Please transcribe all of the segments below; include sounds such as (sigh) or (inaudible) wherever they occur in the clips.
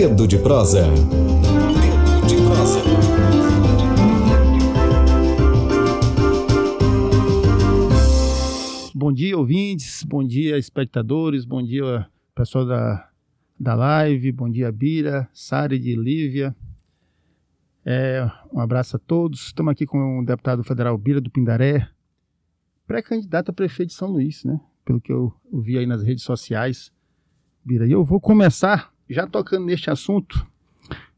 Dedo de prosa. De. Bom dia, ouvintes. Bom dia, espectadores. Bom dia, pessoal da, da live. Bom dia, Bira, Sari de Lívia. É, um abraço a todos. Estamos aqui com o deputado federal Bira do Pindaré, pré-candidato a prefeito de São Luís, né? Pelo que eu, eu vi aí nas redes sociais. Bira, e eu vou começar já tocando neste assunto,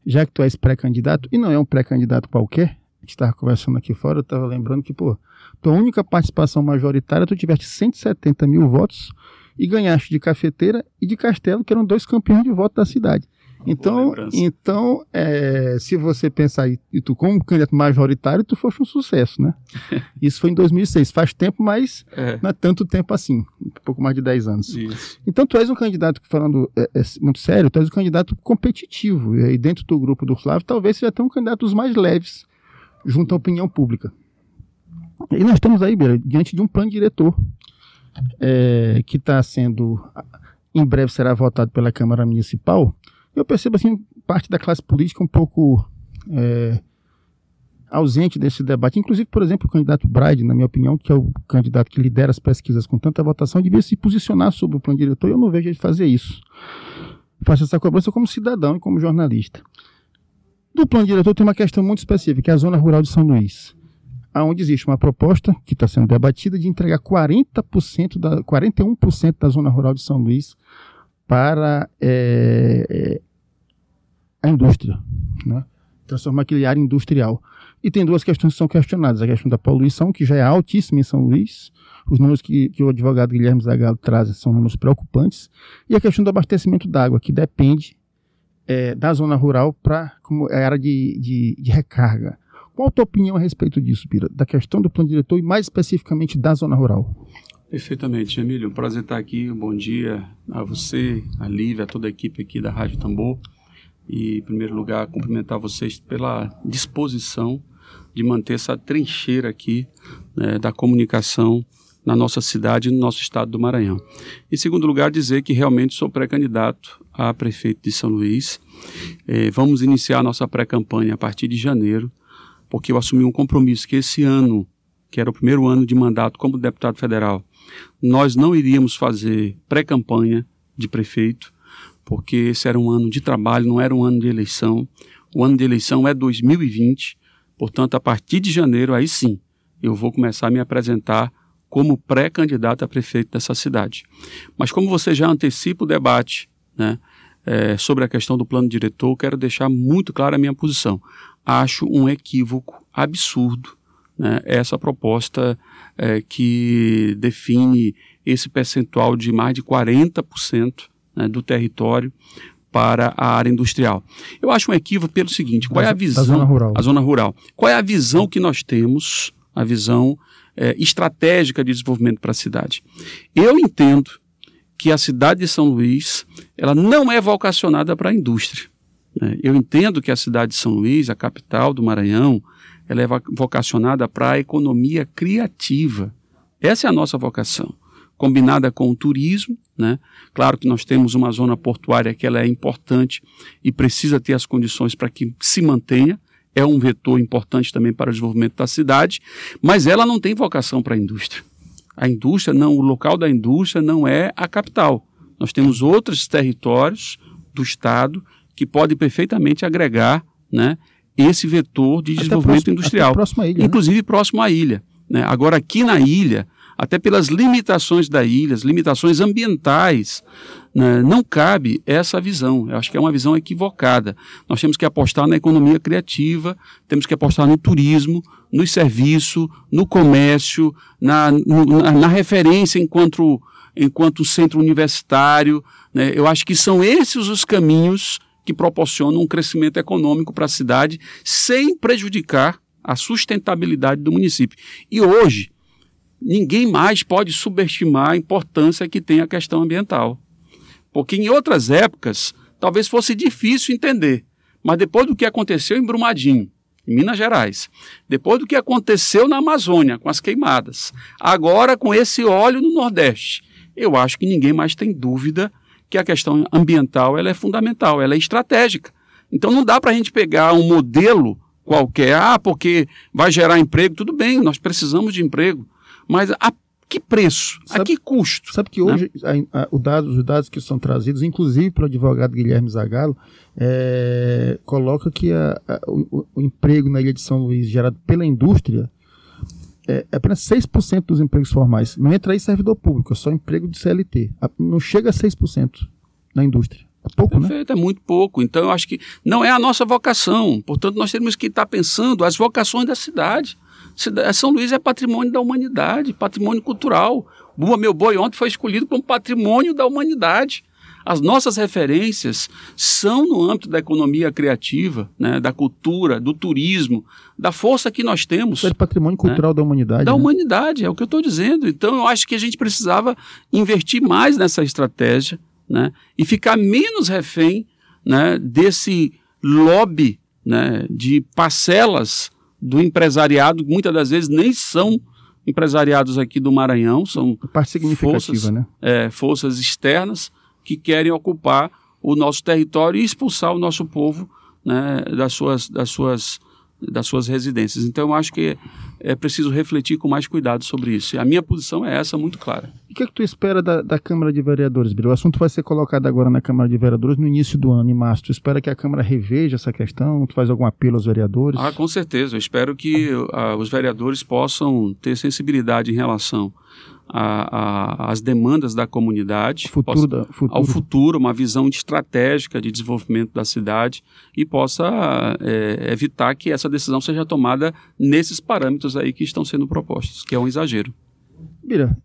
já que tu és pré-candidato, e não é um pré-candidato qualquer, a gente estava conversando aqui fora, eu estava lembrando que, pô, tua única participação majoritária, tu tiveste 170 mil votos e ganhaste de Cafeteira e de Castelo, que eram dois campeões de voto da cidade. Então, então é, se você pensar, e, tu como candidato majoritário, tu foste um sucesso, né? (laughs) Isso foi em 2006, faz tempo, mas é. não é tanto tempo assim, um pouco mais de 10 anos. Isso. Então, tu és um candidato, falando é, é, muito sério, tu és um candidato competitivo, e aí dentro do grupo do Flávio, talvez seja até um candidato dos mais leves, junto à opinião pública. E nós estamos aí, Beira, diante de um plano diretor, é, que está sendo, em breve será votado pela Câmara Municipal, eu percebo assim parte da classe política um pouco é, ausente desse debate. Inclusive, por exemplo, o candidato Bride, na minha opinião, que é o candidato que lidera as pesquisas com tanta votação, devia se posicionar sobre o plano diretor e eu não vejo ele fazer isso. Faço essa cobrança como cidadão e como jornalista. Do plano diretor tem uma questão muito específica, que é a zona rural de São Luís, aonde existe uma proposta que está sendo debatida de entregar 40% da, 41% da zona rural de São Luís para é, a indústria, né? transformar aquele área industrial. E tem duas questões que são questionadas. A questão da poluição, que já é altíssima em São Luís, os números que, que o advogado Guilherme Zagallo traz são números preocupantes, e a questão do abastecimento d'água, que depende é, da zona rural para é área de, de, de, recarga. Qual a tua opinião a respeito disso, Pira? Da questão do plano diretor e mais especificamente da zona rural? Perfeitamente, Emílio. Um prazer estar aqui. Bom dia a você, a Lívia, a toda a equipe aqui da Rádio Tambor. E, em primeiro lugar, cumprimentar vocês pela disposição de manter essa trincheira aqui né, da comunicação na nossa cidade e no nosso estado do Maranhão. Em segundo lugar, dizer que realmente sou pré-candidato a prefeito de São Luís. Eh, vamos iniciar a nossa pré-campanha a partir de janeiro, porque eu assumi um compromisso que esse ano, que era o primeiro ano de mandato como deputado federal, nós não iríamos fazer pré-campanha de prefeito, porque esse era um ano de trabalho, não era um ano de eleição. O ano de eleição é 2020, portanto, a partir de janeiro, aí sim, eu vou começar a me apresentar como pré-candidato a prefeito dessa cidade. Mas como você já antecipa o debate né, é, sobre a questão do plano diretor, quero deixar muito clara a minha posição. Acho um equívoco absurdo né, essa proposta é, que define esse percentual de mais de 40% né, do território para a área industrial. Eu acho um equívoco pelo seguinte: qual é a visão? A zona rural. A zona rural. Qual é a visão que nós temos, a visão é, estratégica de desenvolvimento para a cidade? Eu entendo que a cidade de São Luís ela não é vocacionada para a indústria. Né? Eu entendo que a cidade de São Luís, a capital do Maranhão, ela é vocacionada para a economia criativa. Essa é a nossa vocação, combinada com o turismo, né? Claro que nós temos uma zona portuária que ela é importante e precisa ter as condições para que se mantenha, é um vetor importante também para o desenvolvimento da cidade, mas ela não tem vocação para a indústria. A indústria não, o local da indústria não é a capital. Nós temos outros territórios do estado que podem perfeitamente agregar, né, esse vetor de desenvolvimento próximo, industrial, ilha, né? inclusive né? próximo à ilha. Né? Agora, aqui na ilha, até pelas limitações da ilha, as limitações ambientais, né, não cabe essa visão. Eu acho que é uma visão equivocada. Nós temos que apostar na economia criativa, temos que apostar no turismo, no serviço, no comércio, na, na, na referência enquanto, enquanto centro universitário. Né? Eu acho que são esses os caminhos que proporcionam um crescimento econômico para a cidade sem prejudicar a sustentabilidade do município. E hoje, ninguém mais pode subestimar a importância que tem a questão ambiental. Porque em outras épocas, talvez fosse difícil entender. Mas depois do que aconteceu em Brumadinho, em Minas Gerais, depois do que aconteceu na Amazônia com as queimadas, agora com esse óleo no Nordeste, eu acho que ninguém mais tem dúvida que a questão ambiental ela é fundamental, ela é estratégica. Então não dá para a gente pegar um modelo qualquer, ah, porque vai gerar emprego, tudo bem, nós precisamos de emprego, mas a que preço? Sabe, a que custo? Sabe que hoje né? a, a, o dado, os dados que são trazidos, inclusive pelo advogado Guilherme Zagalo, é, coloca que a, o, o, emprego na Ilha de São Luís gerado pela indústria é, é apenas 6% dos empregos formais. Não entra aí servidor público, é só emprego de CLT. Não chega a 6% na indústria. É pouco, né? Perfeito, né? é muito pouco. Então, eu acho que não é a nossa vocação. Portanto, nós temos que estar pensando as vocações da cidade. São Luís é patrimônio da humanidade, patrimônio cultural. Buma Meu Boi ontem foi escolhido como patrimônio da humanidade. As nossas referências são no âmbito da economia criativa, né, da cultura, do turismo, da força que nós temos. É patrimônio né? cultural né? da humanidade. Da né? humanidade, é o que eu estou dizendo. Então eu acho que a gente precisava investir mais nessa estratégia né, e ficar menos refém né, desse lobby né, de parcelas do empresariado, muitas das vezes nem são empresariados aqui do Maranhão, são parte significativa, forças, né? É, forças externas que querem ocupar o nosso território e expulsar o nosso povo né, das, suas, das, suas, das suas residências. Então, eu acho que é preciso refletir com mais cuidado sobre isso. E a minha posição é essa, muito clara. E o que, é que tu espera da, da Câmara de Vereadores, Biro? O assunto vai ser colocado agora na Câmara de Vereadores no início do ano, em março. Tu espera que a Câmara reveja essa questão? Tu faz algum apelo aos vereadores? Ah, com certeza. Eu espero que uh, os vereadores possam ter sensibilidade em relação às demandas da comunidade, futuro possa, da, futuro. ao futuro, uma visão estratégica de desenvolvimento da cidade e possa é, evitar que essa decisão seja tomada nesses parâmetros aí que estão sendo propostos, que é um exagero. Bira,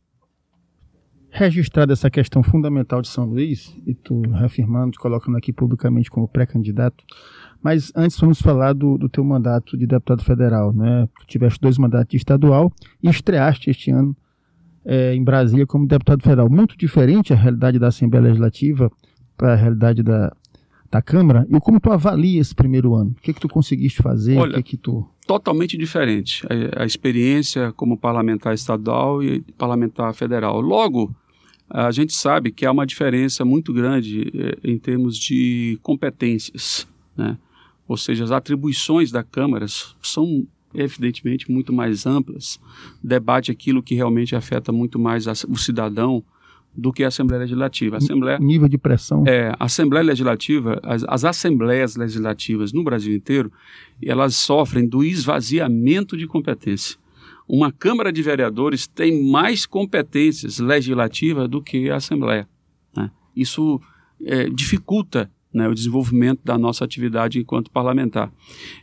registrada essa questão fundamental de São Luís, e tu reafirmando, te colocando aqui publicamente como pré-candidato, mas antes vamos falar do, do teu mandato de deputado federal, né? Tu tiveste dois mandatos de estadual e estreaste este ano é, em Brasília como deputado federal. Muito diferente a realidade da Assembleia Legislativa para a realidade da, da Câmara. E como tu avalia esse primeiro ano? O que, que tu conseguiste fazer? Olha, o que, que tu... totalmente diferente. A, a, experiência como parlamentar estadual e parlamentar federal. Logo, a gente sabe que há uma diferença muito grande eh, em termos de competências, né? Ou seja, as atribuições da Câmara são evidentemente muito mais amplas, debate aquilo que realmente afeta muito mais a, o cidadão do que a Assembleia Legislativa. A Assembleia, nível de pressão. É, a Assembleia Legislativa, as, as assembleias legislativas no Brasil inteiro, elas sofrem do esvaziamento de competência. Uma Câmara de Vereadores tem mais competências legislativas do que a Assembleia. Né? Isso é, dificulta né, o desenvolvimento da nossa atividade enquanto parlamentar.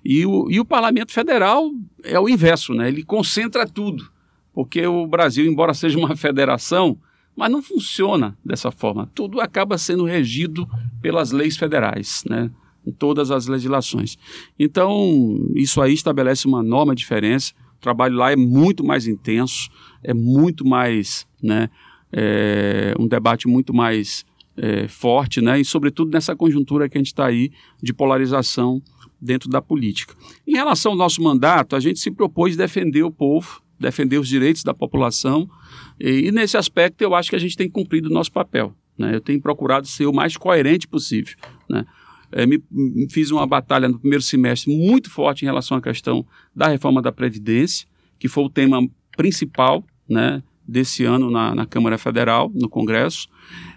E o, e o Parlamento Federal é o inverso, né? ele concentra tudo, porque o Brasil, embora seja uma (laughs) federação, mas não funciona dessa forma. Tudo acaba sendo regido pelas leis federais, né? em todas as legislações. Então, isso aí estabelece uma enorme diferença. O trabalho lá é muito mais intenso, é muito mais, né, é, um debate muito mais é, forte, né? E sobretudo nessa conjuntura que a gente está aí de polarização dentro da política. Em relação ao nosso mandato, a gente se propôs defender o povo, defender os direitos da população, e, e nesse aspecto eu acho que a gente tem cumprido o nosso papel. Né? Eu tenho procurado ser o mais coerente possível. Né? É, me, me, fiz uma batalha no primeiro semestre muito forte em relação à questão da reforma da Previdência, que foi o tema principal né, desse ano na, na Câmara Federal, no Congresso.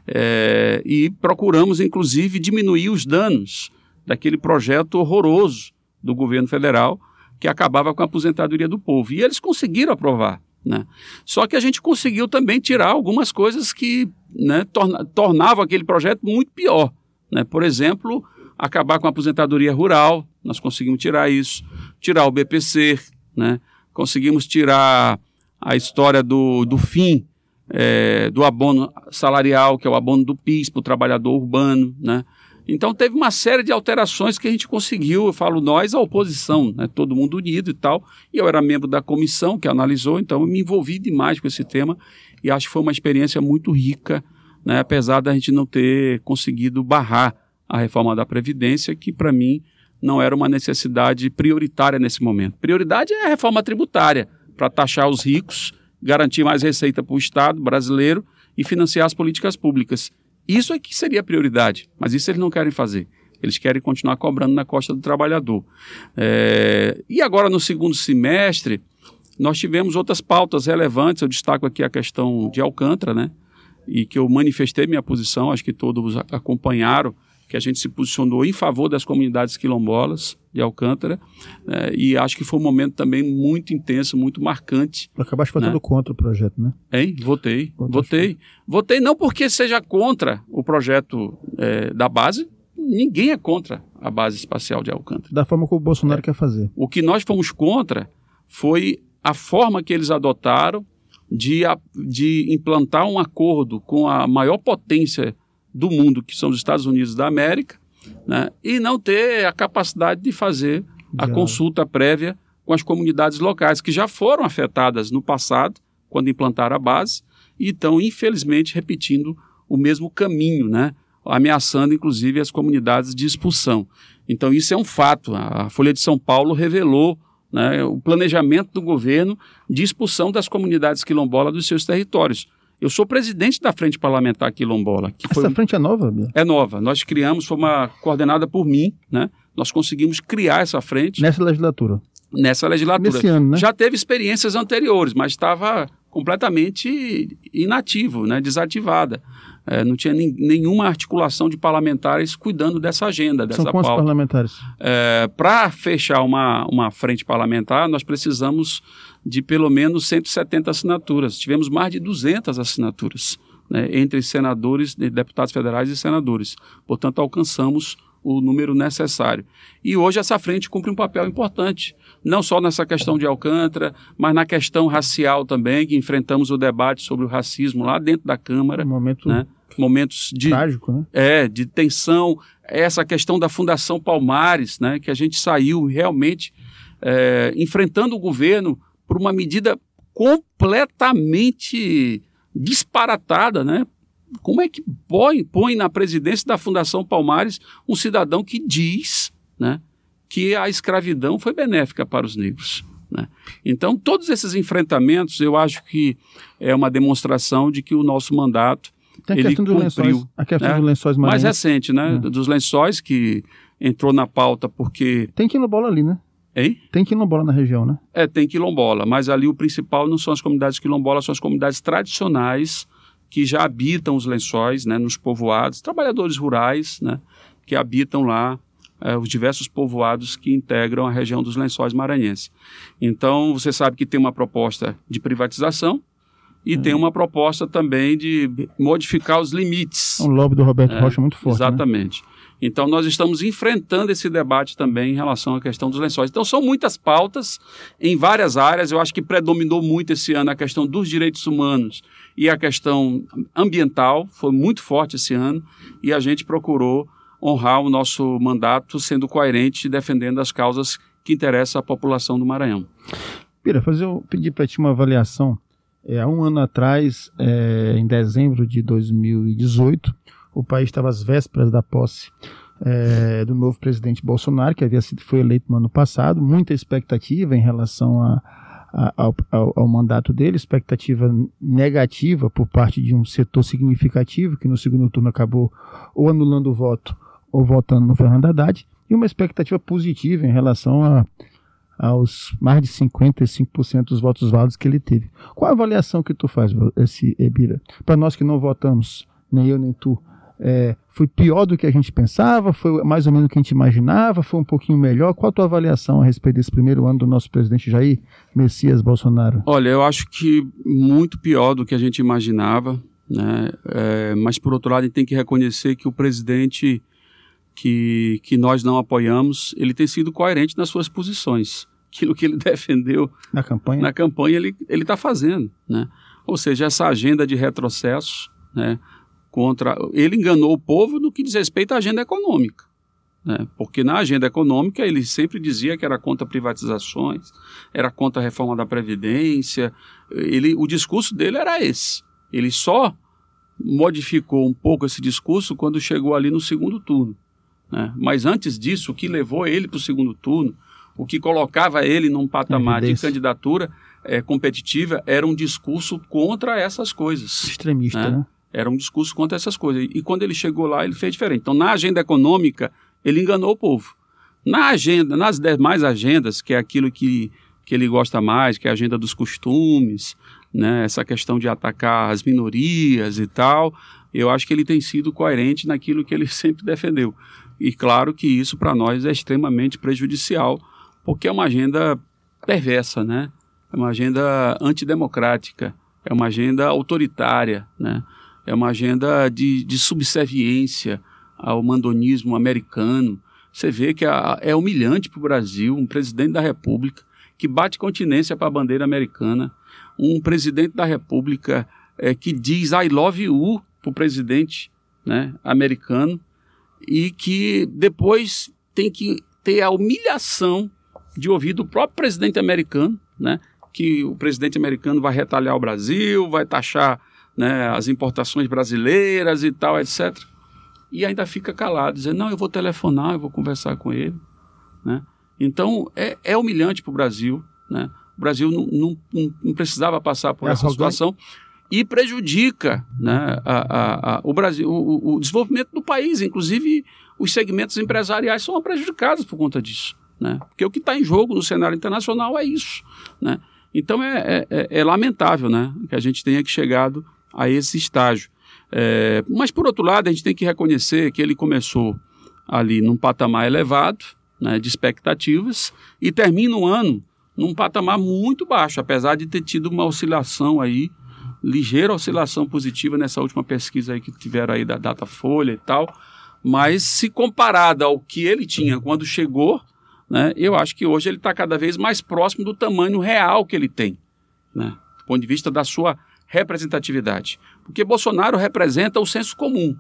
É, e procuramos, inclusive, diminuir os danos daquele projeto horroroso do governo federal que acabava com a aposentadoria do povo. E eles conseguiram aprovar. Né? Só que a gente conseguiu também tirar algumas coisas que né, torna, tornavam aquele projeto muito pior. Né? Por exemplo, acabar com a aposentadoria rural, nós conseguimos tirar isso, tirar o BPC, né? conseguimos tirar a história do, do fim é, do abono salarial, que é o abono do PIS para o trabalhador urbano, né? Então teve uma série de alterações que a gente conseguiu, eu falo nós, a oposição, né? todo mundo unido e tal. E eu era membro da comissão que analisou, então eu me envolvi demais com esse tema e acho que foi uma experiência muito rica, né? apesar da gente não ter conseguido barrar a reforma da Previdência, que para mim não era uma necessidade prioritária nesse momento. Prioridade é a reforma tributária, para taxar os ricos garantir mais receita para o Estado brasileiro e financiar as políticas públicas. Isso é que seria a prioridade, mas isso eles não querem fazer. Eles querem continuar cobrando na costa do trabalhador. É, e agora, no segundo semestre, nós tivemos outras pautas relevantes. Eu destaco aqui a questão de Alcântara, né? E que eu manifestei minha posição, acho que todos acompanharam, que a gente se posicionou em favor das comunidades quilombolas de Alcântara, né? e acho que foi um momento também muito intenso, muito marcante. Acabaste votando né? contra o projeto, né? Hein? Votei, votei. Votei não porque seja contra o projeto é, da base, ninguém é contra a base espacial de Alcântara. Da forma como o Bolsonaro é. quer fazer. O que nós fomos contra foi a forma que eles adotaram de, de implantar um acordo com a maior potência do mundo, que são os Estados Unidos da América, né, e não ter a capacidade de fazer a consulta prévia com as comunidades locais, que já foram afetadas no passado, quando implantaram a base, e estão, infelizmente, repetindo o mesmo caminho, né, ameaçando, inclusive, as comunidades de expulsão. Então, isso é um fato. A Folha de São Paulo revelou né, o planejamento do governo de expulsão das comunidades quilombolas dos seus territórios. Eu sou presidente da Frente Parlamentar Quilombola. Que Essa frente é nova? Bia? É nova. Nós criamos, foi uma coordenada por mim, né? Nós conseguimos criar essa frente. Nessa legislatura? Nessa legislatura. Nesse ano, né? Já teve experiências anteriores, mas estava completamente inativo, né? desativada. É, não tinha nenhuma articulação de parlamentares cuidando dessa agenda, dessa São quantos pauta. parlamentares? É, Para fechar uma, uma frente parlamentar, nós precisamos de pelo menos 170 assinaturas. Tivemos mais de 200 assinaturas né, entre senadores, deputados federais e senadores. Portanto, alcançamos o número necessário. E hoje essa frente cumpre um papel importante, não só nessa questão de Alcântara, mas na questão racial também, que enfrentamos o debate sobre o racismo lá dentro da Câmara. Um momento né? momentos de trágico, né? É, de tensão, essa questão da Fundação Palmares, né, que a gente saiu realmente é, enfrentando o governo por uma medida completamente disparatada, né? Como é que põe, põe na presidência da Fundação Palmares um cidadão que diz, né, que a escravidão foi benéfica para os negros? Né? Então, todos esses enfrentamentos, eu acho que é uma demonstração de que o nosso mandato tem a ele cumpriu, lençóis, a questão né? dos lençóis marinhos. Mais recente, né? Hum. Dos lençóis que entrou na pauta porque. Tem quilombola ali, né? Hein? Tem quilombola na região, né? É, tem quilombola, mas ali o principal não são as comunidades quilombolas, são as comunidades tradicionais que já habitam os lençóis, né, nos povoados, trabalhadores rurais, né, que habitam lá é, os diversos povoados que integram a região dos lençóis maranhenses. Então, você sabe que tem uma proposta de privatização, e hum. tem uma proposta também de modificar os limites. Um lobby do Roberto é, Rocha muito forte. Né? Exatamente. Né? Então, nós estamos enfrentando esse debate também em relação à questão dos lençóis. Então, são muitas pautas em várias áreas. Eu acho que predominou muito esse ano a questão dos direitos humanos e a questão ambiental. Foi muito forte esse ano e a gente procurou honrar o nosso mandato sendo coerente e defendendo as causas que interessam à população do Maranhão. Pira, fazer, eu pedir para ti uma avaliação é, há um ano atrás, é, em dezembro de 2018, o país estava às vésperas da posse é, do novo presidente Bolsonaro, que havia sido foi eleito no ano passado, muita expectativa em relação a, a, ao, ao, mandato dele, expectativa negativa por parte de um setor significativo que no segundo turno acabou ou anulando o voto ou votando no Fernando Haddad, e uma expectativa positiva em relação a aos mais de 55% dos votos válidos que ele teve. Qual a avaliação que tu faz, esse Ebira? Para nós que não votamos, nem eu nem tu, é, foi pior do que a gente pensava? Foi mais ou menos o que a gente imaginava? Foi um pouquinho melhor? Qual a tua avaliação a respeito desse primeiro ano do nosso presidente Jair Messias Bolsonaro? Olha, eu acho que muito pior do que a gente imaginava, né? É, mas por outro lado, a gente tem que reconhecer que o presidente que, que nós não apoiamos, ele tem sido coerente nas suas posições. Aquilo que ele (laughs) defendeu na campanha, na campanha ele está fazendo. Né? Ou seja, essa agenda de retrocesso né, contra. Ele enganou o povo no que diz respeito à agenda econômica. Né? Porque na agenda econômica ele sempre dizia que era contra privatizações, era contra a reforma da Previdência. Ele, o discurso dele era esse. Ele só modificou um pouco esse discurso quando chegou ali no segundo turno. Né? Mas antes disso, o que levou ele para o segundo turno, o que colocava ele num patamar de candidatura é, competitiva, era um discurso contra essas coisas. Extremista, né? né? Era um discurso contra essas coisas. E quando ele chegou lá, ele fez diferente. Então, na agenda econômica, ele enganou o povo. Na agenda, nas demais agendas, que é aquilo que, que ele gosta mais, que é a agenda dos costumes, né, essa questão de atacar as minorias e tal, eu acho que ele tem sido coerente naquilo que ele (laughs) sempre defendeu. E claro que isso para nós é extremamente prejudicial, porque é uma agenda perversa, né? É uma agenda antidemocrática, é uma agenda autoritária, né? É uma agenda de, de subserviência ao mandonismo americano. Você vê que a, é humilhante para o Brasil um presidente da República que bate continência para a bandeira americana, um presidente da República é, que diz I love you para o presidente né, americano e que depois tem que ter a humilhação de ouvir do próprio presidente americano, né, que o presidente americano vai retalhar o Brasil, vai taxar né, as importações brasileiras e tal, etc. E ainda fica calado, dizendo, não, eu vou telefonar, eu vou conversar com ele. Né? Então, é, é humilhante para o Brasil. Né? O Brasil não, não, não precisava passar por é essa situação e prejudica né, a, a, a, o Brasil, o, o, desenvolvimento do país, inclusive os segmentos empresariais são prejudicados por conta disso, né? Porque o que está em jogo no cenário internacional é isso, né? Então é, é, é, lamentável, né, que a gente tenha que chegado a esse estágio. É, mas por outro lado a gente tem que reconhecer que ele começou ali num patamar elevado, né, de expectativas e termina o ano num patamar muito baixo, apesar de ter tido uma oscilação aí ligeira oscilação positiva nessa última pesquisa aí que tiveram aí da Datafolha e tal, mas se comparada ao que ele tinha quando chegou, né, eu acho que hoje ele está cada vez mais próximo do tamanho real que ele tem, né, do ponto de vista da sua representatividade. Porque Bolsonaro representa o senso comum,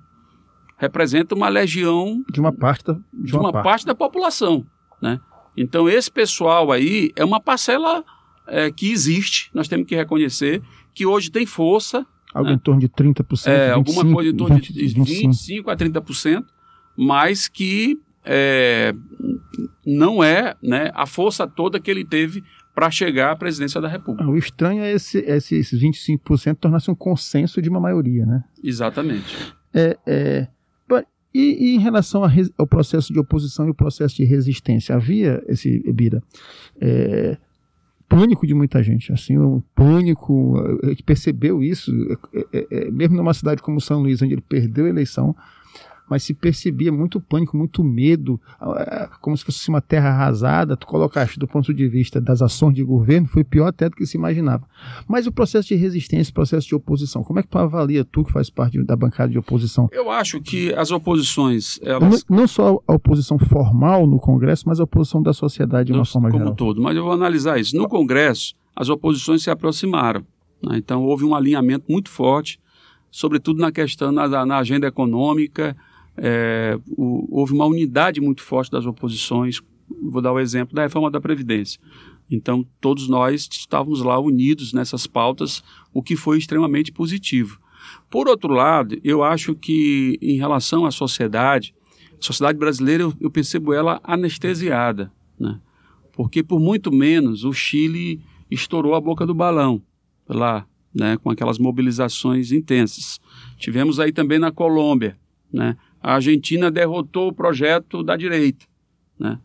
representa uma legião de uma parte da, de, de uma, parte. parte. da população, né? Então esse pessoal aí é uma parcela é, que existe, nós temos que reconhecer que hoje tem força. Algo né? em torno de 30%. É, 25, alguma coisa em torno 20, de 25, 25 a 30%, mas que é, não é né, a força toda que ele teve para chegar à presidência da República. O estranho é esse, esse, esses 25% tornar-se um consenso de uma maioria, né? Exatamente. É, é, e, e, em relação ao processo de oposição e o processo de resistência, havia esse, Bira, é, pânico de muita gente, assim, um pânico, a gente percebeu isso, é, é, é, mesmo numa cidade como São Luís, onde ele perdeu a eleição, mas se percebia muito pânico, muito medo, ah, como se fosse uma terra arrasada. Tu colocaste do ponto de vista das ações de governo, foi pior até do que se imaginava. Mas o processo de resistência, o processo de oposição, como é que tu avalia, tu que faz parte da bancada de oposição? Eu acho que as oposições. Elas... Não, não só a oposição formal no Congresso, mas a oposição da sociedade de uma forma como geral. Como todo. Mas eu vou analisar isso. No Congresso, as oposições se aproximaram. Né? Então houve um alinhamento muito forte, sobretudo na questão, na, na agenda econômica é, o, houve uma unidade muito forte das oposições. Vou dar o exemplo da reforma da Previdência. Então, todos nós estávamos lá unidos nessas pautas, o que foi extremamente positivo. Por outro lado, eu acho que, em relação à sociedade, a sociedade brasileira, eu, eu percebo ela anestesiada, né? porque por muito menos o Chile estourou a boca do balão lá, né? com aquelas mobilizações intensas. Tivemos aí também na Colômbia, né? A Argentina derrotou o projeto da direita. Né?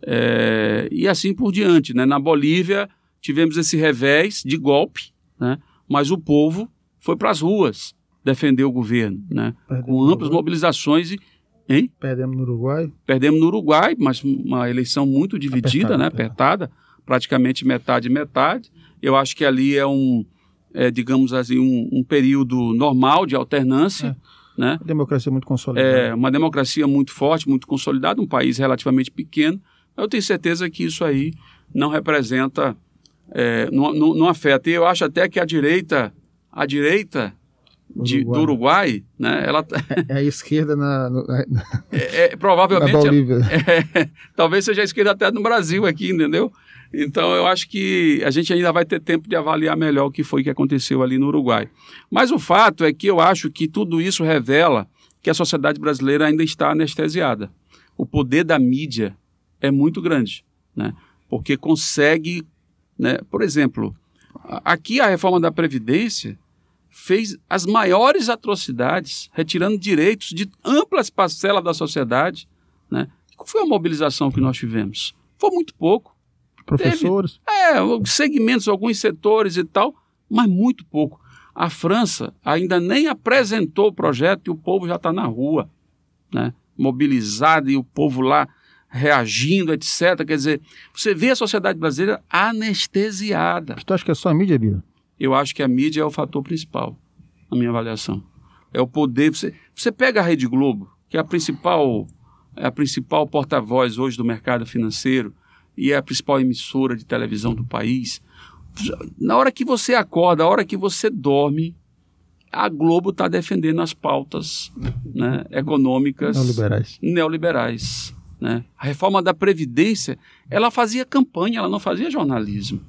É, e assim por diante. Né? Na Bolívia tivemos esse revés de golpe, né? mas o povo foi para as ruas defender o governo, né? com amplas mobilizações e Hein? Perdemos no Uruguai. Perdemos no Uruguai, mas uma eleição muito dividida, apertada, né? apertada, praticamente metade metade. Eu acho que ali é um, é, digamos assim, um, um, período normal de alternância. É. Né? Uma democracia muito consolidada. É, uma democracia muito forte, muito consolidada, um país relativamente pequeno. Eu tenho certeza que isso aí não representa, é, não, não, não, afeta. E eu acho até que a direita, a direita de, Uruguai. do Uruguai, né? Ela é, (laughs) é a esquerda na, no, é, é, provavelmente na Bolívia. (laughs) É, talvez seja a esquerda até no Brasil aqui, entendeu? Então, eu acho que a gente ainda vai ter tempo de avaliar melhor o que foi que aconteceu ali no Uruguai. Mas o fato é que eu acho que tudo isso revela que a sociedade brasileira ainda está anestesiada. O poder da mídia é muito grande, né? porque consegue, né? por exemplo, aqui a reforma da Previdência fez as maiores atrocidades, retirando direitos de amplas parcelas da sociedade. Né? Qual foi a mobilização que nós tivemos? Foi muito pouco. Professores? Teve, é, segmentos, alguns setores e tal, mas muito pouco. A França ainda nem apresentou o projeto e o povo já está na rua, né? mobilizado e o povo lá reagindo, etc. Quer dizer, você vê a sociedade brasileira anestesiada. Tu acha que é só a mídia, Bia? Eu acho que a mídia é o fator principal, na minha avaliação. É o poder. Você, você pega a Rede Globo, que é a principal, é a principal porta-voz hoje do mercado financeiro e é a principal emissora de televisão do país. Na hora que você acorda, na hora que você dorme, a Globo está defendendo as pautas né, econômicas neoliberais. neoliberais né? A reforma da Previdência, ela fazia campanha, ela não fazia jornalismo.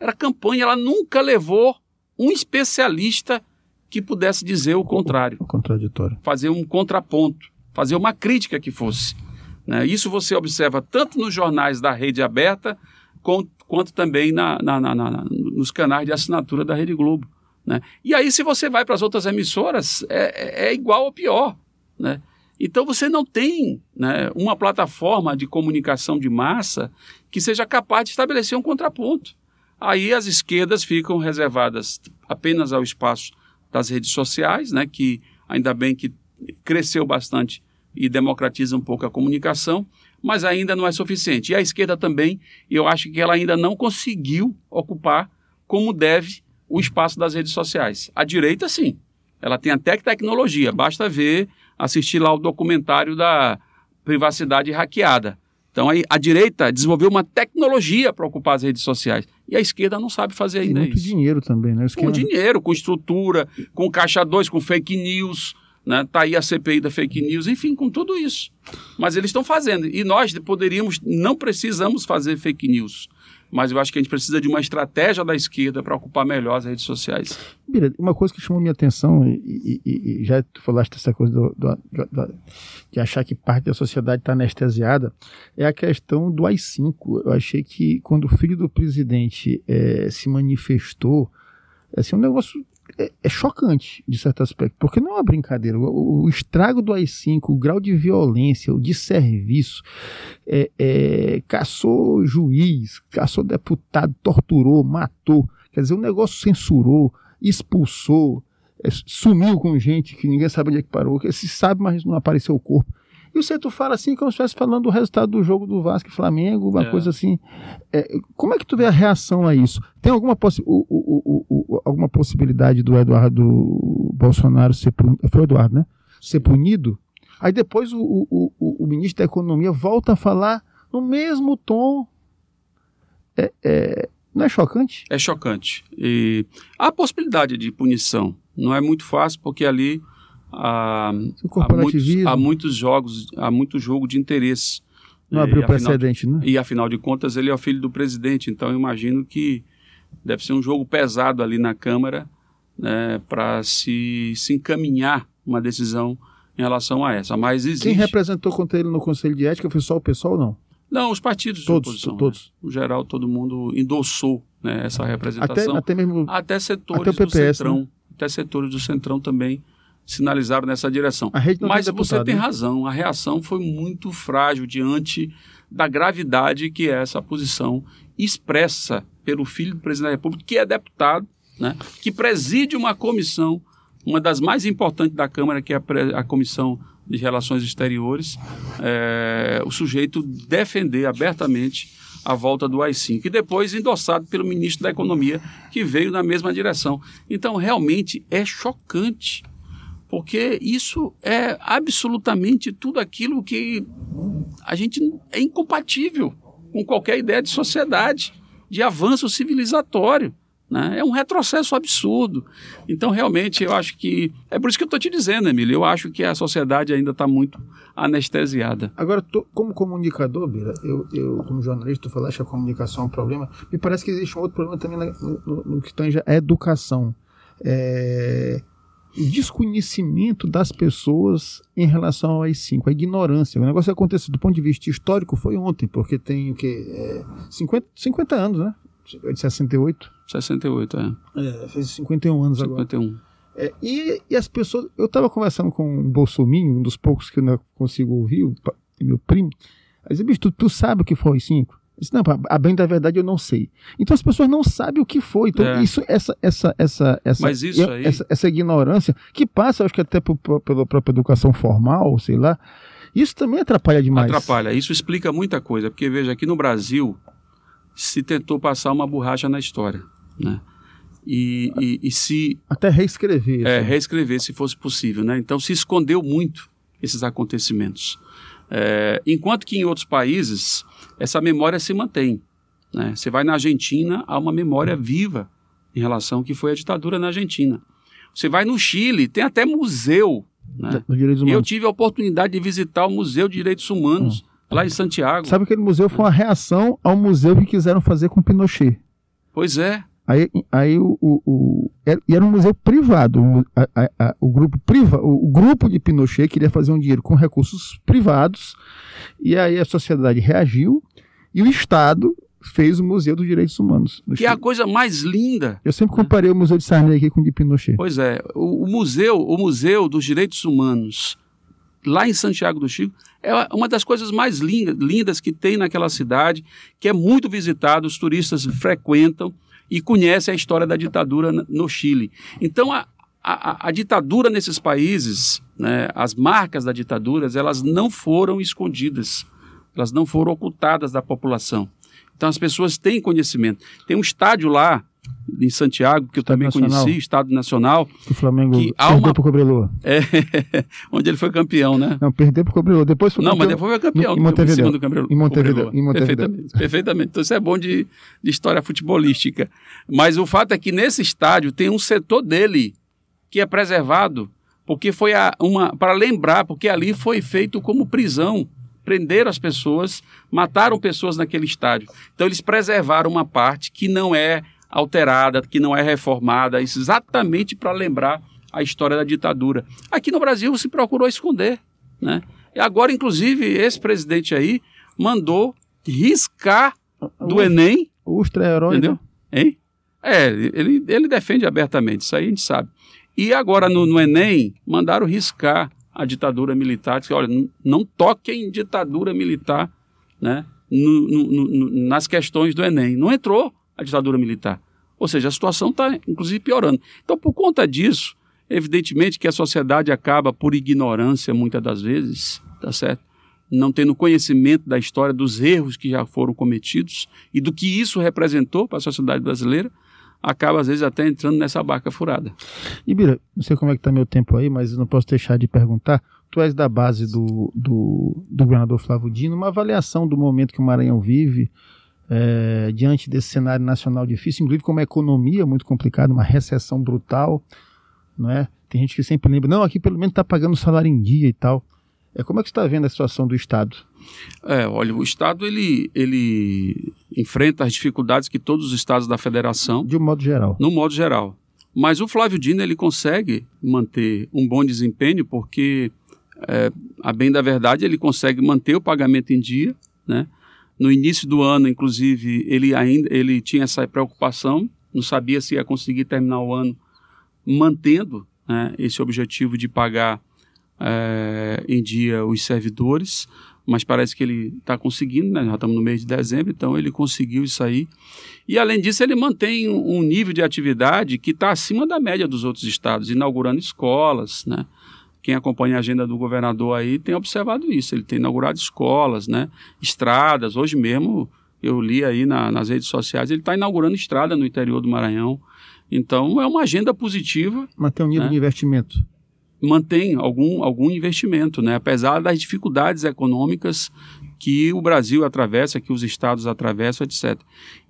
Era campanha, ela nunca levou um especialista que pudesse dizer o contrário. O contraditório. Fazer um contraponto, fazer uma crítica que fosse. Né? Isso você observa tanto nos jornais da rede aberta, quanto, também na, na, na, nos canais de assinatura da Rede Globo. Né? E aí, se você vai para as outras emissoras, é, é, é igual ou pior. Né? Então você não tem né, uma plataforma de comunicação de massa que seja capaz de estabelecer um contraponto. Aí as esquerdas ficam reservadas apenas ao espaço das redes sociais, né, que ainda bem que cresceu bastante e democratiza um pouco a comunicação, mas ainda não é suficiente. E a esquerda também, eu acho que ela ainda não conseguiu ocupar como deve o espaço das redes sociais. A direita, sim. Ela tem até tecnologia, basta ver assistir lá o documentário da privacidade hackeada. Então aí, a direita desenvolveu uma tecnologia para ocupar as redes sociais. E a esquerda não sabe fazer ainda muito isso. dinheiro também, né? Com dinheiro, com estrutura, com caixa 2, com fake news, né? Tá aí a CPI da fake news, enfim, com tudo isso. Mas eles estão fazendo. E nós poderíamos, não precisamos fazer fake news mas eu acho que a gente precisa de uma estratégia da esquerda para ocupar melhor as redes sociais. Bira, uma coisa que chamou minha atenção, e, e, e já tu falaste dessa coisa do, do, do, de achar que parte da sociedade está anestesiada, é a questão do AI-5. Eu achei que quando o filho do presidente é, se manifestou, assim, um negócio é, é, chocante, de certo aspecto, porque não é uma brincadeira. O, o estrago do AI-5, o grau de violência, o desserviço, é, é, caçou juiz, caçou deputado, torturou, matou. Quer dizer, o negócio censurou, expulsou, é, sumiu com gente que ninguém sabe onde é que parou, que se sabe, mas não apareceu o corpo. E você tu fala assim, como se estivesse falando do resultado do jogo do Vasco e Flamengo, uma é. coisa assim. É, como é que tu vê a reação a isso? Tem alguma, possi o, o, o, alguma possibilidade do Eduardo Bolsonaro ser punido? Foi o Eduardo, né? Ser punido? Aí depois o, ministro da Economia volta a falar no mesmo tom. É, é, não é chocante? É chocante. E há possibilidade de punição. Não é muito fácil, porque ali há, há, muitos, há muitos jogos, há muito jogo de interesse. Não abriu e, precedente, né? E afinal de contas ele é o filho do presidente, então eu imagino que deve ser um jogo pesado ali na Câmara né, para se, se encaminhar uma decisão em relação a essa. Mas existe. Quem representou contra ele no Conselho de Ética foi só o pessoal ou não? Não, os partidos todos, de oposição. Todos. Né? No geral, todo mundo endossou né, essa representação. Até, até mesmo. Até setores até PPS, do Centrão. Né? Até setores do Centrão também sinalizaram nessa direção. Mas você tem né? razão, a reação foi muito frágil diante da gravidade que é essa posição expressa pelo filho do presidente da República, que é deputado, né, que preside uma comissão, uma das mais importantes da Câmara, que é a, a Comissão de Relações Exteriores, é, o sujeito defender abertamente a volta do AI-5 e depois endossado pelo ministro da Economia, que veio na mesma direção. Então, realmente é chocante porque isso é absolutamente tudo aquilo que a gente é incompatível com qualquer ideia de sociedade, de avanço civilizatório. Né? É um retrocesso absurdo. Então, realmente, eu acho que. É por isso que eu estou te dizendo, Emílio. Eu acho que a sociedade ainda está muito anestesiada. Agora, tô, como comunicador, Bira, eu, eu, como jornalista, tu falaste que a comunicação é um problema. Me parece que existe um outro problema também no, no, no que tange a educação. É, desconhecimento das pessoas em relação ao AI-5, a ignorância. O negócio que aconteceu do ponto de vista histórico foi ontem, porque tem o quê? É, 50, 50 anos, né? De 68. 68, é. é fez 51 anos 51. agora. É, e, e, as pessoas. Eu estava conversando com um bolsominho, um dos poucos que eu não consigo ouvir, o, meu primo. Aí disse, bicho, tu, tu sabe o que foi cinco? Disse, não, a bem da verdade eu não sei. Então as pessoas não sabem o que foi. Então, é. isso, essa, essa, essa, essa, isso aí... essa, essa ignorância, que passa, acho que até por, pela própria educação formal, sei lá, isso também atrapalha demais. Atrapalha. Isso explica muita coisa, porque veja, aqui no Brasil se tentou passar uma borracha na história, né? E, e, e se... Até reescrever. É, assim. reescrever, se fosse possível, né? Então se escondeu muito esses acontecimentos. É, enquanto que em outros países essa memória se mantém. Né? Você vai na Argentina, há uma memória viva em relação ao que foi a ditadura na Argentina. Você vai no Chile, tem até museu né? Eu tive a oportunidade de visitar o Museu de Direitos Humanos, hum. lá em Santiago. Sabe que aquele museu foi uma reação ao museu que quiseram fazer com Pinochet. Pois é. Aí, aí o, o, o era um museu privado. A, a, a, o, grupo priva, o, o grupo de Pinochet queria fazer um dinheiro com recursos privados. E aí a sociedade reagiu e o Estado fez o Museu dos Direitos Humanos. Que Chile. é a coisa mais linda. Eu sempre comparei né? o Museu de Sarney aqui com o de Pinochet. Pois é, o, o, museu, o Museu dos Direitos Humanos lá em Santiago do Chico é uma das coisas mais lindas, lindas que tem naquela cidade, que é muito visitado, os turistas frequentam e conhecem a história da ditadura no Chile. Então a, a, a ditadura nesses países, né, as marcas da ditadura, elas não foram escondidas, elas não foram ocultadas da população. Então as pessoas têm conhecimento. Tem um estádio lá em Santiago, que eu também Nacional. conheci, Estado Nacional. Que o Flamengo que perdeu uma... pro Cobreloa. (laughs) É, onde ele foi campeão, né? Não, perdeu pro Cobreloa. Depois foi Não, campeão... mas depois foi campeão. Em Montevideo. Do Cobreloa. Em Montevideo. Em Montevideo. Perfeitamente, perfeitamente. Então isso é bom de, de história futebolística. Mas o fato é que nesse estádio tem um setor dele que é preservado, porque foi a, uma para lembrar, porque ali foi feito como prisão prenderam as pessoas, mataram pessoas naquele estádio. Então eles preservaram uma parte que não é alterada, que não é reformada, isso exatamente para lembrar a história da ditadura. Aqui no Brasil se procurou esconder, né? E agora, inclusive, esse presidente aí mandou riscar do o, Enem. O ultra-herói. Entendeu? Né? Hein? É, ele, ele defende abertamente, isso aí a gente sabe. E agora no, no Enem, mandaram riscar a ditadura militar, disse, olha, não toquem em ditadura militar né, no, no, no, nas questões do Enem. Não entrou a ditadura militar. Ou seja, a situação está, inclusive, piorando. Então, por conta disso, evidentemente que a sociedade acaba, por ignorância, muitas das vezes, tá certo? Não tendo conhecimento da história, dos erros que já foram cometidos e do que isso representou para a sociedade brasileira, acaba às vezes até entrando nessa barca furada. Ibira, não sei como é que está meu tempo aí, mas não posso deixar de perguntar. Tu és da base do, do, do governador Flávio Dino, uma avaliação do momento que o Maranhão vive é, diante desse cenário nacional difícil, inclusive com uma economia muito complicada, uma recessão brutal, não é? Tem gente que sempre lembra, não, aqui pelo menos está pagando salário em dia e tal. É, como é que está vendo a situação do Estado? É, olha, o Estado ele, ele enfrenta as dificuldades que todos os estados da federação. De um modo geral. No modo geral. Mas o Flávio Dino ele consegue manter um bom desempenho porque, é, a bem da verdade, ele consegue manter o pagamento em dia, né? No início do ano, inclusive, ele ainda ele tinha essa preocupação, não sabia se ia conseguir terminar o ano mantendo né, esse objetivo de pagar é, em dia os servidores, mas parece que ele está conseguindo, né? já estamos no mês de dezembro, então ele conseguiu isso aí. E além disso, ele mantém um, nível de atividade que está acima da média dos outros estados, inaugurando escolas, né? Quem acompanha a agenda do governador aí tem observado isso. Ele tem inaugurado escolas, né? estradas. Hoje mesmo eu li aí na, nas redes sociais, ele está inaugurando estrada no interior do Maranhão. Então é uma agenda positiva. Mantém um nível né? de investimento mantém algum, algum investimento, né? apesar das dificuldades econômicas que o Brasil atravessa, que os estados atravessam, etc.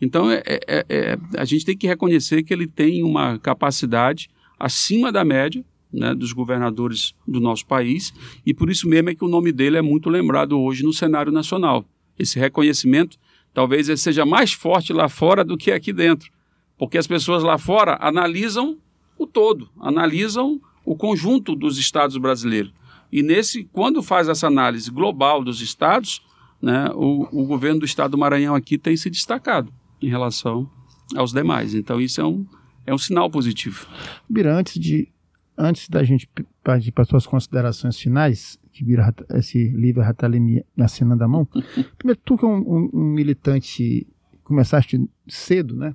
Então, é, é, é, a gente tem que reconhecer que ele tem uma capacidade acima da média né, dos governadores do nosso país, e por isso mesmo é que o nome dele é muito lembrado hoje no cenário nacional. Esse reconhecimento talvez seja mais forte lá fora do que aqui dentro, porque as pessoas lá fora analisam o todo, analisam o conjunto dos estados brasileiros. E nesse, quando faz essa análise global dos estados, né, o, o governo do estado do Maranhão aqui tem se destacado em relação aos demais. Então isso é um, é um sinal positivo. Bira, antes de antes da gente partir para suas considerações finais, que vira esse livro já está ali me, me assinando a mão. (laughs) Primeiro, tu que é um, um, um, militante, começaste cedo, né?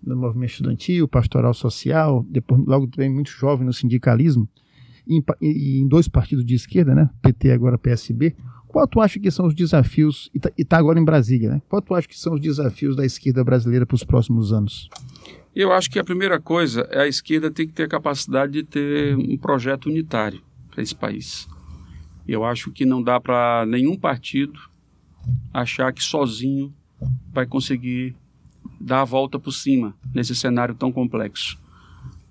No movimento estudantil, pastoral social, depois logo também muito jovem no sindicalismo, e em, e em dois partidos de esquerda, né? PT agora PSB. Qual tu acha que são os desafios, e está tá agora em Brasília, né? Qual tu acha que são os desafios da esquerda brasileira para os próximos anos? Eu acho que a primeira coisa é a esquerda tem que ter a capacidade de ter um projeto unitário para esse país. Eu acho que não dá para nenhum partido achar que sozinho vai conseguir dar a volta por cima nesse cenário tão complexo.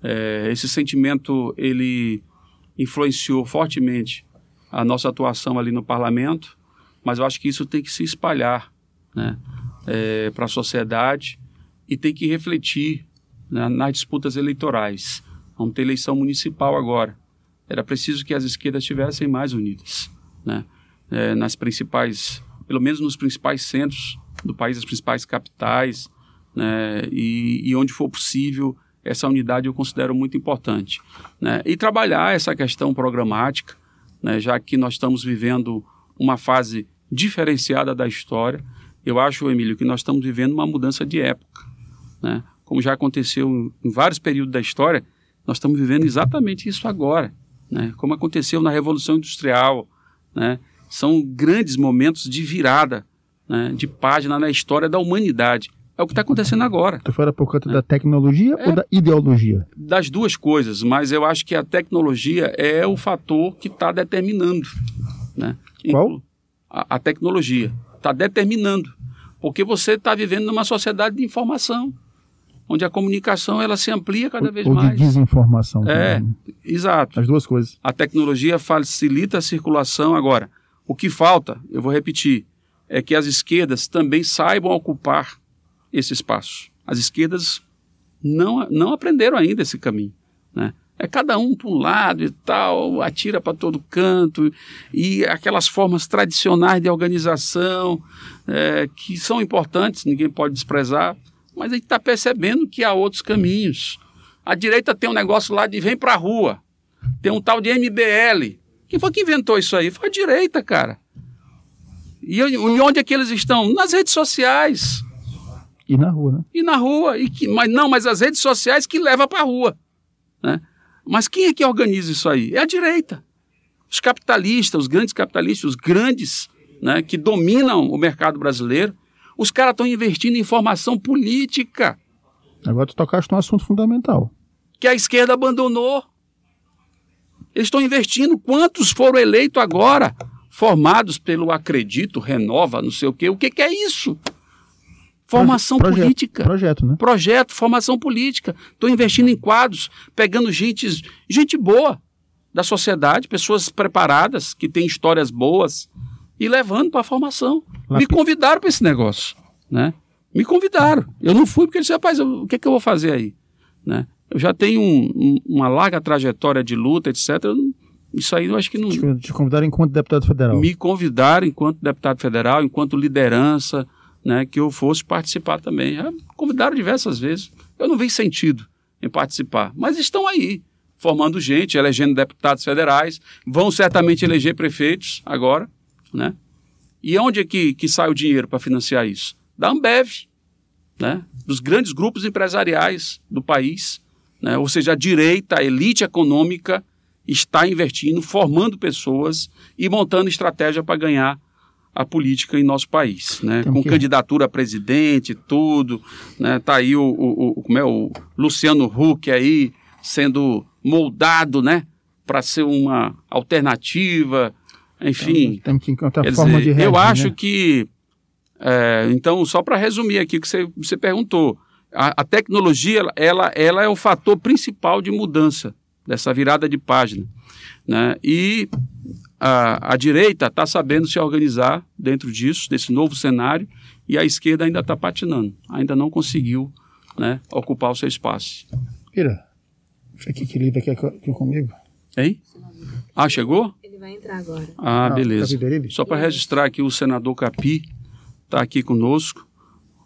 É, esse sentimento ele influenciou fortemente a nossa atuação ali no parlamento, mas eu acho que isso tem que se espalhar né, é, para a sociedade e tem que refletir né, nas disputas eleitorais. Vamos ter eleição municipal agora. Era preciso que as esquerdas estivessem mais unidas, né, é, nas principais, pelo menos nos principais centros do país, as principais capitais, né, e, e onde for possível essa unidade eu considero muito importante. Né? E trabalhar essa questão programática, né? já que nós estamos vivendo uma fase diferenciada da história. Eu acho, Emílio, que nós estamos vivendo uma mudança de época. Né? Como já aconteceu em vários períodos da história, nós estamos vivendo exatamente isso agora. Né? Como aconteceu na Revolução Industrial. Né? São grandes momentos de virada, né? de página na história da humanidade. É o que está acontecendo agora. Tu fala por conta é. da tecnologia é, ou da ideologia? Das duas coisas, mas eu acho que a tecnologia é o fator que está determinando. Né? Qual? A, a tecnologia está determinando. Porque você está vivendo numa sociedade de informação, onde a comunicação ela se amplia cada vez ou mais. Ou de desinformação. É, também. exato. As duas coisas. A tecnologia facilita a circulação. Agora, o que falta, eu vou repetir, é que as esquerdas também saibam ocupar esse espaço. As esquerdas não, não aprenderam ainda esse caminho. Né? É cada um para um lado e tal, atira para todo canto, e aquelas formas tradicionais de organização é, que são importantes, ninguém pode desprezar, mas a gente está percebendo que há outros caminhos. A direita tem um negócio lá de vem para a rua, tem um tal de MBL. Quem foi que inventou isso aí? Foi a direita, cara. E onde é que eles estão? Nas redes sociais. E na rua, né? E na rua. E que, mas não, mas as redes sociais que levam para a rua. Né? Mas quem é que organiza isso aí? É a direita. Os capitalistas, os grandes capitalistas, os grandes né, que dominam o mercado brasileiro, os caras estão investindo em formação política. Agora tu tocaste num assunto fundamental. Que a esquerda abandonou. Eles estão investindo. Quantos foram eleitos agora? Formados pelo Acredito, Renova, não sei o quê. O que, que é isso? Formação projeto, política. Projeto, né? Projeto, formação política. Estou investindo em quadros, pegando gente, gente boa da sociedade, pessoas preparadas, que têm histórias boas, e levando para a formação. Me convidaram para esse negócio, né? Me convidaram. Eu não fui porque eles disseram, rapaz, o que, é que eu vou fazer aí? Né? Eu já tenho um, um, uma larga trajetória de luta, etc. Isso aí eu acho que não. Te, te convidaram enquanto deputado federal? Me convidaram enquanto deputado federal, enquanto liderança, né, que eu fosse participar também. Já convidaram diversas vezes. Eu não vi sentido em participar, mas estão aí, formando gente, elegendo deputados federais, vão certamente eleger prefeitos agora, né? E onde é que, que sai o dinheiro para financiar isso? Da Ambev, né? dos grandes grupos empresariais do país, né? ou seja, a direita, a elite econômica está investindo, formando pessoas e montando estratégia para ganhar a política em nosso país, né? Com que... candidatura a presidente, tudo, né? Tá aí o, o, o, como é, o Luciano Huck aí sendo moldado, né? Para ser uma alternativa, enfim. Então, tem que encontrar forma dizer, de Eu acho né? que, é, então, só para resumir aqui o que você, você perguntou, a, a, tecnologia, ela, ela é o fator principal de mudança dessa virada de página, né? E a, a direita está sabendo se organizar dentro disso, desse novo cenário, e a esquerda ainda está patinando, ainda não conseguiu né, ocupar o seu espaço. Pira, fica aqui livro aqui comigo. Hein? Ah, chegou? Ele vai entrar agora. Ah, beleza. Só para registrar aqui, o senador Capi está aqui conosco.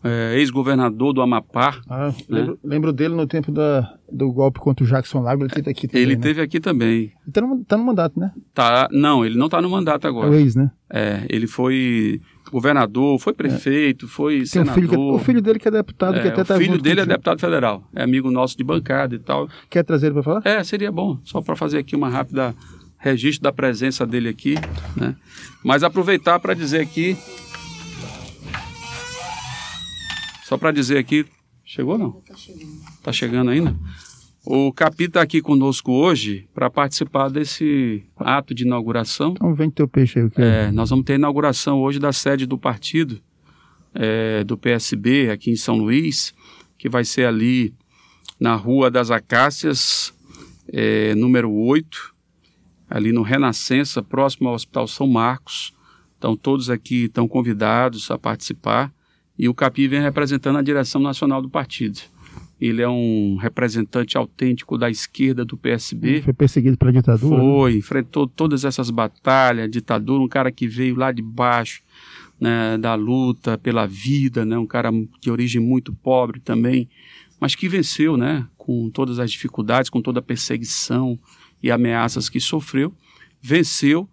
é, ex-governador do Amapá. Ah, né? lembro, lembro dele no tempo da, do golpe contra o Jackson Lago, ele teve aqui também. Ele né? teve aqui também. Ele tá no, tá no mandato, né? Tá, não, ele não está no mandato É agora. o ex, né? É, ele foi governador, foi prefeito, foi Tem um senador. filho que, o filho dele que é deputado, que É, até o tá filho junto dele é deputado federal, é amigo nosso de bancada e tal. Quer trazer ele para falar? É, seria bom, só para fazer aqui uma rápida registro da presença dele aqui, né? Mas aproveitar para dizer aqui, só para dizer aqui, chegou não? Tá chegando ainda? O Capi está aqui conosco hoje para participar desse ato de inauguração. Então vende teu peixe aí. o que É, nós vamos ter a inauguração hoje da sede do partido, é, do PSB, aqui em São Luís, que vai ser ali na Rua das Acácias, é, número 8, ali no Renascença, próximo ao Hospital São Marcos. Então, todos aqui estão convidados a participar. E o Capi vem representando a direção nacional do partido. Ele é um representante autêntico da esquerda do PSB. Foi perseguido pela ditadura? né? Foi, enfrentou todas essas batalhas, ditadura, um cara que veio lá de baixo, né, da luta pela vida, né, um cara de origem muito pobre também, mas que venceu, né, com todas as dificuldades, com toda a perseguição e ameaças que sofreu, venceu,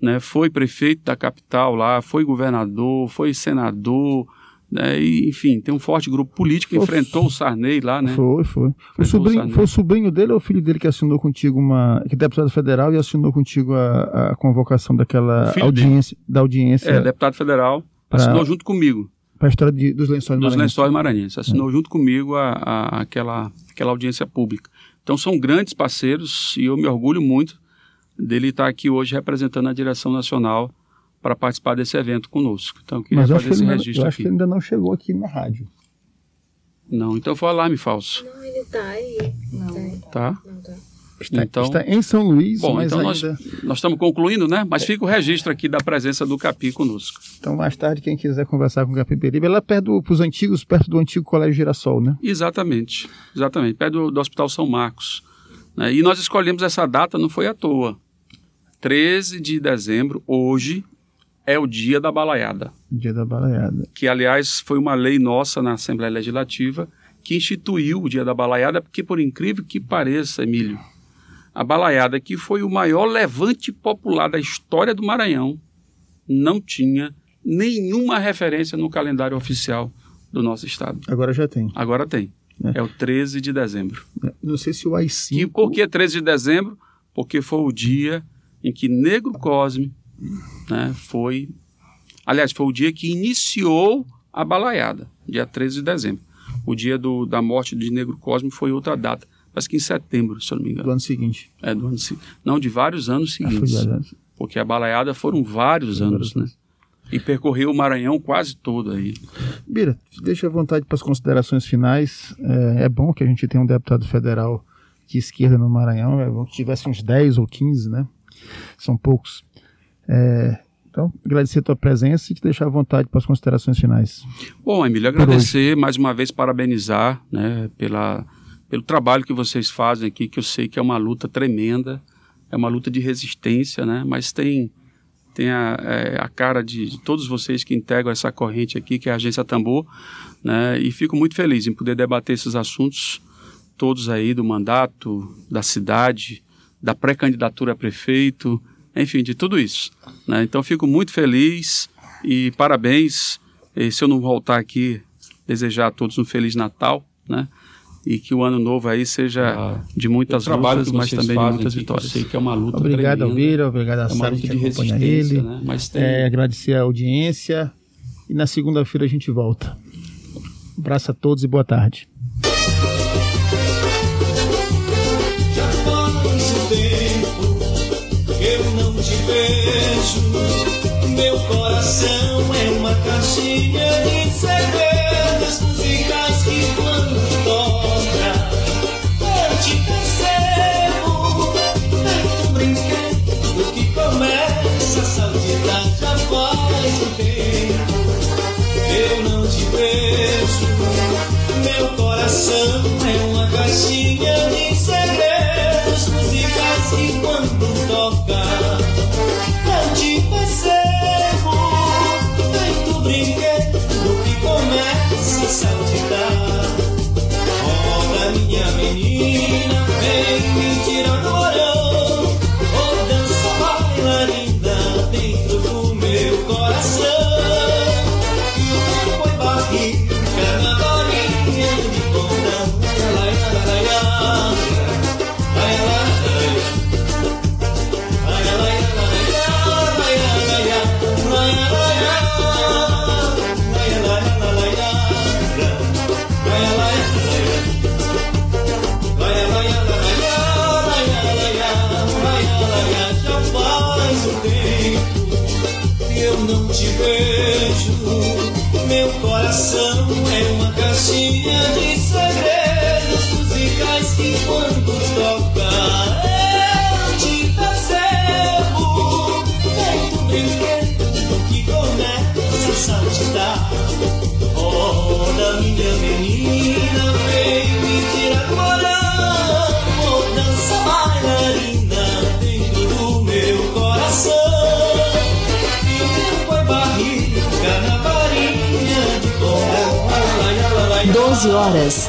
né, foi prefeito da capital lá, foi governador, foi senador, né, e, enfim, tem um forte grupo político, Foi- enfrentou o Sarney lá, né, Foi, foi. O Foi sobrinho, Bolsonaro. foi o sobrinho dele ou o filho dele que assinou contigo uma. que é deputado federal e assinou contigo a, a convocação daquela O audiência, da audiência é, deputado federal, Pra- assinou junto comigo. para a história de- dos lençóis dos maranhenses. lençóis maranhenses. Assinou junto comigo a, a- aquela, aquela audiência pública. Então são grandes parceiros e eu me orgulho muito dele estar aqui hoje representando a direção nacional para participar desse evento conosco. Então eu queria Mas eu fazer que esse ainda- registro eu acho que aqui. ele ainda não chegou aqui na rádio. Não, então foi alarme falso, Não, ele tá aí. Não, tá? não tá. Está, Então- está em São Luís, Bom, mas então nós, ainda. nós estamos concluindo, né? Mas fica o registro aqui da presença do Capi conosco. Então, mais tarde, quem quiser conversar com o Capiberibe, ela é perto dos antigos, perto do antigo Colégio Girassol, né? Exatamente, exatamente, perto do, do Hospital São Marcos. né? E nós escolhemos essa data, não foi à toa. 13 de dezembro, hoje, é o dia da balaiada. Dia da balaiada. que aliás foi uma lei nossa na Assembleia Legislativa que instituiu o Dia da Balaiada, porque por incrível que pareça, Emílio, a balaiada que foi o maior levante popular da história do Maranhão não tinha nenhuma referência no calendário oficial do nosso estado. Agora já tem. Agora tem. É. É o 13 de dezembro. Não sei se o AI5. E por que 13 de dezembro? Porque foi o dia em que Negro Cosme né, foi. Aliás, foi o dia que iniciou a balaiada, dia 13 de dezembro. O dia do, da morte de Negro Cosme foi outra data, parece que em setembro, se eu não me do engano. ano seguinte. É, do ano, se- não, de vários anos Ah, foi seguintes. já. Porque a balaiada foram vários anos, né? E percorreu o Maranhão quase todo aí. Bira, deixa à vontade para as considerações finais. É, é bom que a gente tenha um deputado federal de esquerda no Maranhão. É bom que tivesse uns 10 ou 15, né? São poucos. É, então, agradecer a tua presença e te deixar à vontade para as considerações finais. Bom, Emílio, agradecer mais uma vez, parabenizar né, pela, pelo trabalho que vocês fazem aqui, que eu sei que é uma luta tremenda, é uma luta de resistência, né, mas tem, tem a, é, a cara de, de todos vocês que integram essa corrente aqui, que é a Agência Tambor, né, e fico muito feliz em poder debater esses assuntos todos aí do mandato, da cidade, da pré-candidatura a prefeito, enfim, de tudo isso. né? Então fico muito feliz e parabéns. E se eu não voltar aqui, desejar a todos um Feliz Natal, né? E que o ano novo aí seja Ah, de muitas lutas, mas também de fazem muitas aqui, que vitórias. Eu sei que é uma luta Obrigado, tremenda, Alvira. Obrigado a É Sara luta que de acompanha ele. né? Mas tem... É, agradecer a audiência. E na segunda-feira a gente volta. Um abraço a todos e boa tarde. Já faz um tempo que eu não te vejo. Meu coração é uma caixinha de quando toca eu te percebo. Feito brinquedo que começa a saltitar. Oh, minha menina, vem me tirar do. Dança bailarina dentro do meu coração. E é barriga na varinha de pó. Ai, ai, ai, ai, ai. 12 horas.